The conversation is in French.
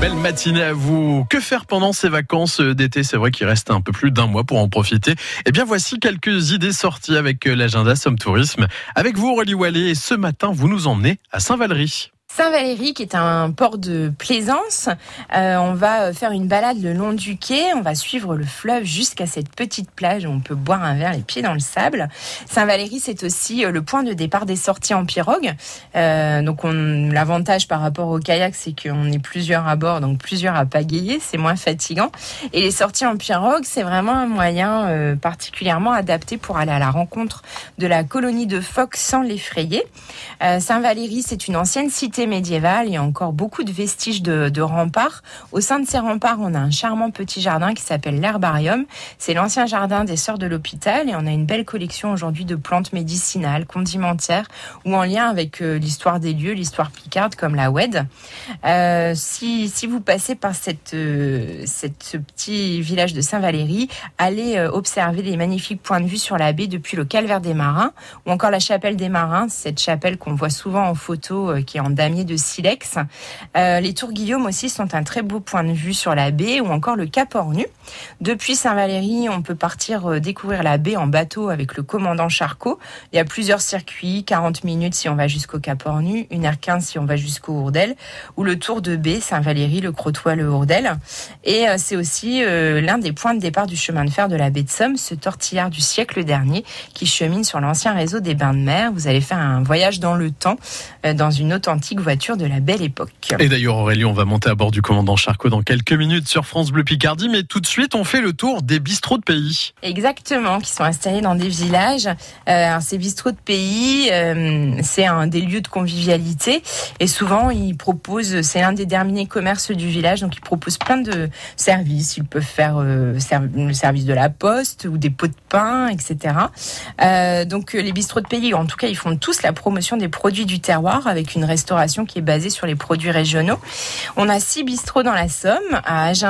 Belle matinée à vous. Que faire pendant ces vacances d'été? C'est vrai qu'il reste un peu plus d'un mois pour en profiter. Eh bien, voici quelques idées sorties avec l'agenda Somme Tourisme. Avec vous, Aurélie Wallet, et ce matin, vous nous emmenez à Saint-Valery. Saint-Valéry, qui est un port de plaisance, euh, on va faire une balade le long du quai, on va suivre le fleuve jusqu'à cette petite plage où on peut boire un verre les pieds dans le sable. Saint-Valéry, c'est aussi euh, le point de départ des sorties en pirogue. Euh, donc l'avantage par rapport au kayak, c'est qu'on est plusieurs à bord, donc plusieurs à pagayer, c'est moins fatigant. Et les sorties en pirogue, c'est vraiment un moyen euh, particulièrement adapté pour aller à la rencontre de la colonie de phoques sans l'effrayer. Euh, Saint-Valéry, c'est une ancienne cité médiévale. Il y a encore beaucoup de vestiges de, remparts. Au sein de ces remparts, on a un charmant petit jardin qui s'appelle l'herbarium. C'est l'ancien jardin des Sœurs de l'Hôpital et on a une belle collection aujourd'hui de plantes médicinales, condimentaires ou en lien avec euh, l'histoire des lieux, l'histoire picarde comme la WED. Euh, si, si vous passez par euh, cette, ce petit village de Saint-Valéry, allez observer les magnifiques points de vue sur la baie depuis le calvaire des marins ou encore la chapelle des marins, cette chapelle qu'on voit souvent en photo qui est en damier de silex. Euh, les tours Guillaume aussi sont un très beau point de vue sur la baie ou encore le Cap Ornu. Depuis Saint-Valéry, on peut partir euh, découvrir la baie en bateau avec le commandant Charcot. Il y a plusieurs circuits, 40 minutes si on va jusqu'au Cap Ornu, 1h15 si on va jusqu'au Hourdel, ou le tour de baie Saint-Valéry, le Crotoy, le Hourdel. Et euh, c'est aussi l'un des points de départ du chemin de fer de la baie de Somme, ce tortillard du siècle dernier qui chemine sur l'ancien réseau des bains de mer. Vous allez faire un voyage dans le temps, dans une authentique voiture de la belle époque. Et d'ailleurs, Aurélie, on va monter à bord du commandant Charcot dans quelques minutes sur France Bleu Picardie, mais tout de suite, on fait le tour des bistrots de pays. Exactement, qui sont installés dans des villages. Euh, ces bistrots de pays, euh, c'est un des lieux de convivialité et souvent, ils proposent, c'est l'un des derniers commerces du village, donc ils proposent plein de services. Ils peuvent faire euh, le service de la poste ou des pots de pain, etc. Euh, donc les bistrots de pays, en tout cas, ils font tous la promotion des produits du terroir avec une qui est basée sur les produits régionaux. On a six bistrots dans la Somme, à Agen